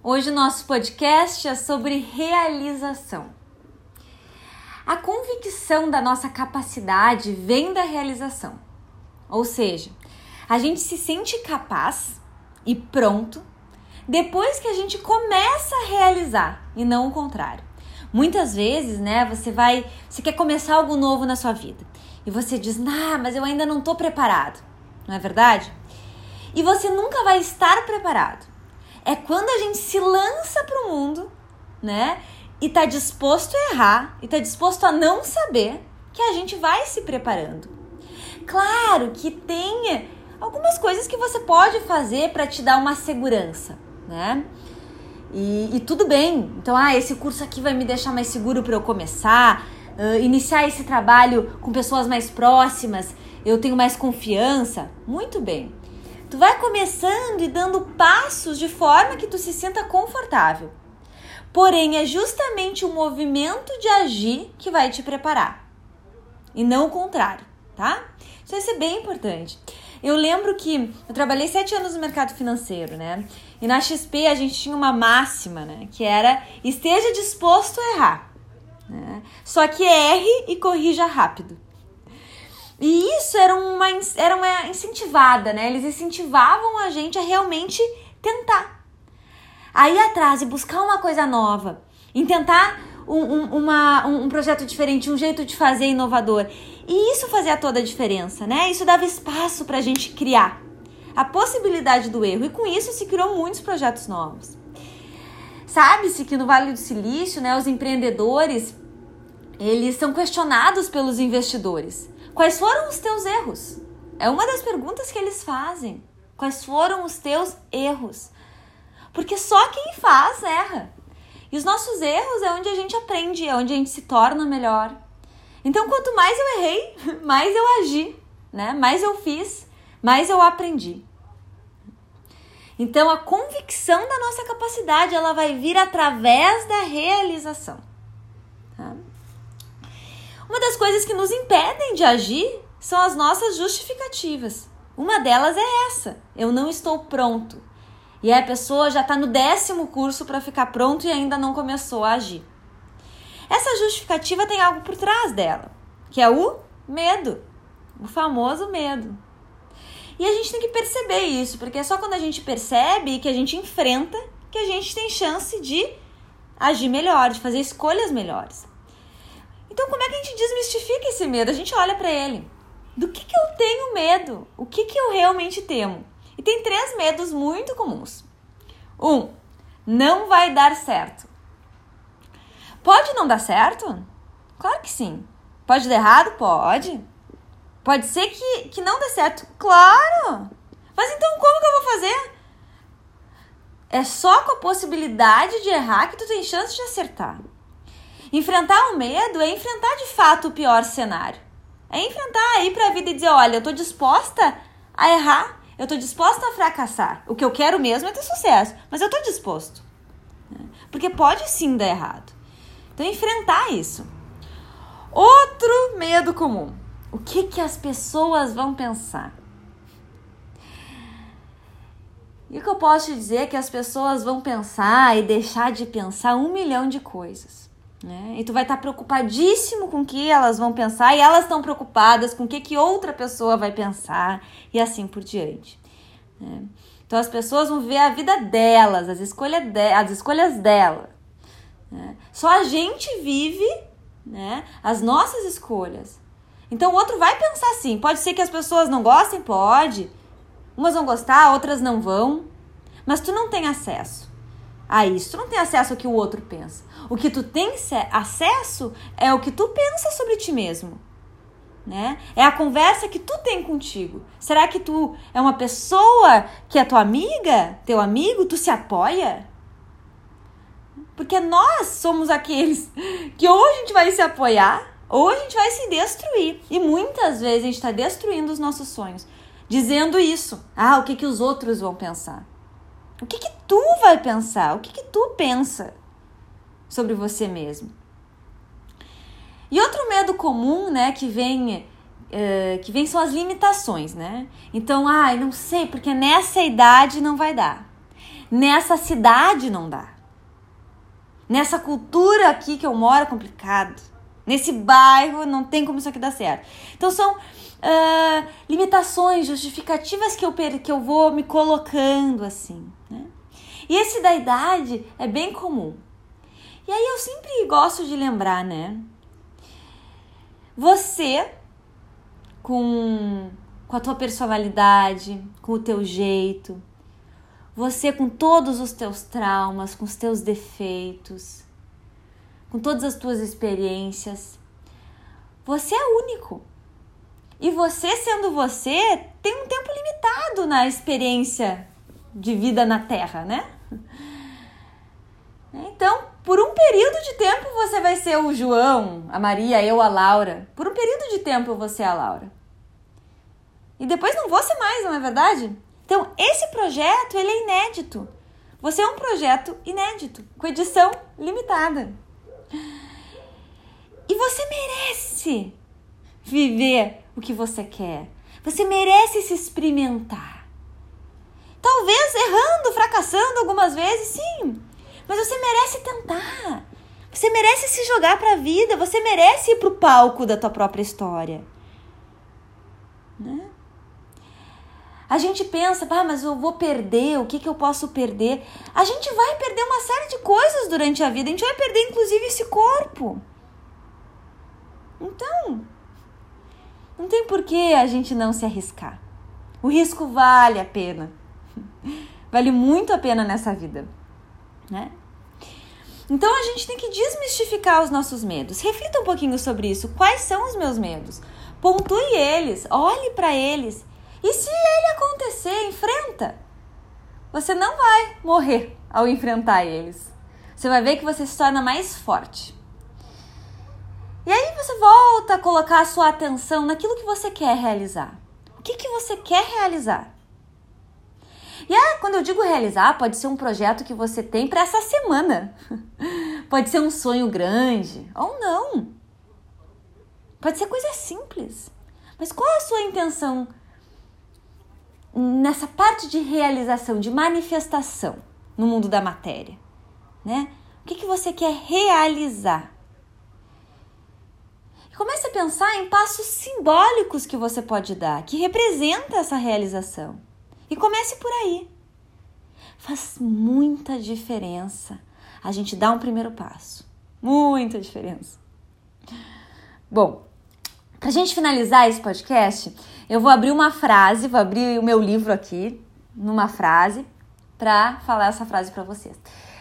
Hoje o nosso podcast é sobre realização. A convicção da nossa capacidade vem da realização. Ou seja, a gente se sente capaz e pronto depois que a gente começa a realizar e não o contrário. Muitas vezes, né, você vai, você quer começar algo novo na sua vida e você diz: "Ah, mas eu ainda não estou preparado". Não é verdade? E você nunca vai estar preparado. É quando a gente se lança para o mundo, né? E tá disposto a errar, e tá disposto a não saber, que a gente vai se preparando. Claro que tem algumas coisas que você pode fazer para te dar uma segurança, né? E, e, tudo bem. Então, ah, esse curso aqui vai me deixar mais seguro para eu começar, uh, iniciar esse trabalho com pessoas mais próximas, eu tenho mais confiança. Muito bem. Tu vai começando e dando passos de forma que tu se sinta confortável. Porém, é justamente o movimento de agir que vai te preparar. E não o contrário, tá? Isso vai ser bem importante. Eu lembro que eu trabalhei sete anos no mercado financeiro, né? E na XP a gente tinha uma máxima, né? Que era esteja disposto a errar. Né? Só que erre e corrija rápido. E isso era uma, era uma incentivada, né? Eles incentivavam a gente a realmente tentar. A ir atrás e buscar uma coisa nova. Em tentar um, um, uma, um projeto diferente, um jeito de fazer inovador. E isso fazia toda a diferença, né? Isso dava espaço para a gente criar a possibilidade do erro. E com isso se criou muitos projetos novos. Sabe-se que no Vale do Silício, né, os empreendedores, eles são questionados pelos investidores. Quais foram os teus erros? É uma das perguntas que eles fazem. Quais foram os teus erros? Porque só quem faz erra. E os nossos erros é onde a gente aprende, é onde a gente se torna melhor. Então, quanto mais eu errei, mais eu agi, né? Mais eu fiz, mais eu aprendi. Então, a convicção da nossa capacidade, ela vai vir através da realização. Uma das coisas que nos impedem de agir são as nossas justificativas. Uma delas é essa: eu não estou pronto. E a pessoa já está no décimo curso para ficar pronto e ainda não começou a agir. Essa justificativa tem algo por trás dela, que é o medo, o famoso medo. E a gente tem que perceber isso, porque é só quando a gente percebe que a gente enfrenta que a gente tem chance de agir melhor, de fazer escolhas melhores. Então, como é que a gente desmistifica esse medo? A gente olha para ele. Do que, que eu tenho medo? O que, que eu realmente temo? E tem três medos muito comuns. Um, não vai dar certo. Pode não dar certo? Claro que sim. Pode dar errado? Pode. Pode ser que, que não dê certo? Claro! Mas então como que eu vou fazer? É só com a possibilidade de errar que tu tem chance de acertar. Enfrentar o medo é enfrentar de fato o pior cenário. É enfrentar aí para a vida e dizer: olha, eu tô disposta a errar, eu tô disposta a fracassar. O que eu quero mesmo é ter sucesso, mas eu tô disposto. Porque pode sim dar errado. Então, enfrentar isso. Outro medo comum: o que, que as pessoas vão pensar? E o que eu posso te dizer é que as pessoas vão pensar e deixar de pensar um milhão de coisas. Né? E tu vai estar tá preocupadíssimo com o que elas vão pensar e elas estão preocupadas com o que, que outra pessoa vai pensar e assim por diante. Né? Então as pessoas vão ver a vida delas, as escolhas, de, as escolhas dela. Né? Só a gente vive né, as nossas escolhas. Então o outro vai pensar assim. Pode ser que as pessoas não gostem, pode. Umas vão gostar, outras não vão. Mas tu não tem acesso a isso. Tu não tem acesso ao que o outro pensa. O que tu tem acesso é o que tu pensa sobre ti mesmo. Né? É a conversa que tu tem contigo. Será que tu é uma pessoa que é tua amiga, teu amigo, tu se apoia? Porque nós somos aqueles que ou a gente vai se apoiar ou a gente vai se destruir. E muitas vezes a gente está destruindo os nossos sonhos, dizendo isso. Ah, o que, que os outros vão pensar? O que, que tu vai pensar? O que, que tu pensa sobre você mesmo? E outro medo comum, né, que vem, uh, que vem são as limitações, né? Então, ai, ah, não sei, porque nessa idade não vai dar. Nessa cidade não dá. Nessa cultura aqui que eu moro é complicado. Nesse bairro não tem como isso aqui dar certo. Então são uh, limitações, justificativas que eu, que eu vou me colocando assim. Né? E esse da idade é bem comum. E aí eu sempre gosto de lembrar, né? Você com, com a tua personalidade, com o teu jeito, você com todos os teus traumas, com os teus defeitos, com todas as tuas experiências, você é único. E você, sendo você, tem um tempo limitado na experiência de vida na Terra, né? Então, por um período de tempo você vai ser o João, a Maria, eu, a Laura. Por um período de tempo vou ser a Laura. E depois não vou ser mais, não é verdade? Então, esse projeto, ele é inédito. Você é um projeto inédito, com edição limitada. E você merece viver o que você quer. Você merece se experimentar. Talvez errando, fracassando algumas vezes, sim. Mas você merece tentar. Você merece se jogar para a vida. Você merece ir para o palco da tua própria história. Né? A gente pensa, ah, mas eu vou perder, o que, que eu posso perder? A gente vai perder uma série de coisas durante a vida. A gente vai perder, inclusive, esse corpo. Então, não tem por que a gente não se arriscar. O risco vale a pena. Vale muito a pena nessa vida, né? Então a gente tem que desmistificar os nossos medos. Reflita um pouquinho sobre isso. Quais são os meus medos? Pontue eles, olhe para eles. E se ele acontecer, enfrenta. Você não vai morrer ao enfrentar eles. Você vai ver que você se torna mais forte. E aí você volta a colocar a sua atenção naquilo que você quer realizar. O que, que você quer realizar? E ah, quando eu digo realizar, pode ser um projeto que você tem para essa semana. pode ser um sonho grande ou não. Pode ser coisa simples. Mas qual a sua intenção nessa parte de realização, de manifestação no mundo da matéria? Né? O que, que você quer realizar? Comece a pensar em passos simbólicos que você pode dar, que representam essa realização. E comece por aí. Faz muita diferença a gente dar um primeiro passo. Muita diferença. Bom, para a gente finalizar esse podcast, eu vou abrir uma frase, vou abrir o meu livro aqui, numa frase, para falar essa frase para vocês.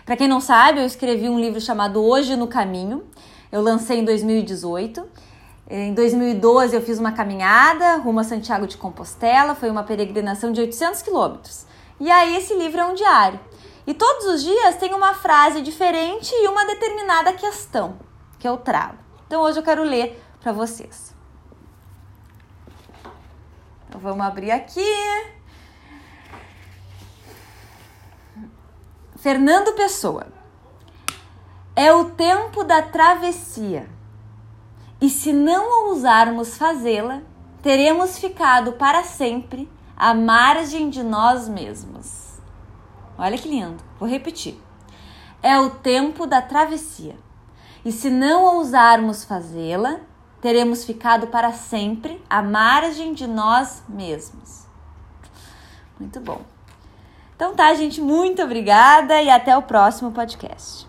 Para quem não sabe, eu escrevi um livro chamado Hoje no Caminho. Eu lancei em 2018 em 2012 eu fiz uma caminhada rumo a Santiago de Compostela, foi uma peregrinação de 800 quilômetros. E aí esse livro é um diário. E todos os dias tem uma frase diferente e uma determinada questão que eu trago. Então hoje eu quero ler para vocês. Vamos abrir aqui. Fernando Pessoa. É o tempo da travessia e se não ousarmos fazê-la, teremos ficado para sempre à margem de nós mesmos. Olha que lindo, vou repetir. É o tempo da travessia. E se não ousarmos fazê-la, teremos ficado para sempre à margem de nós mesmos. Muito bom. Então tá, gente, muito obrigada e até o próximo podcast.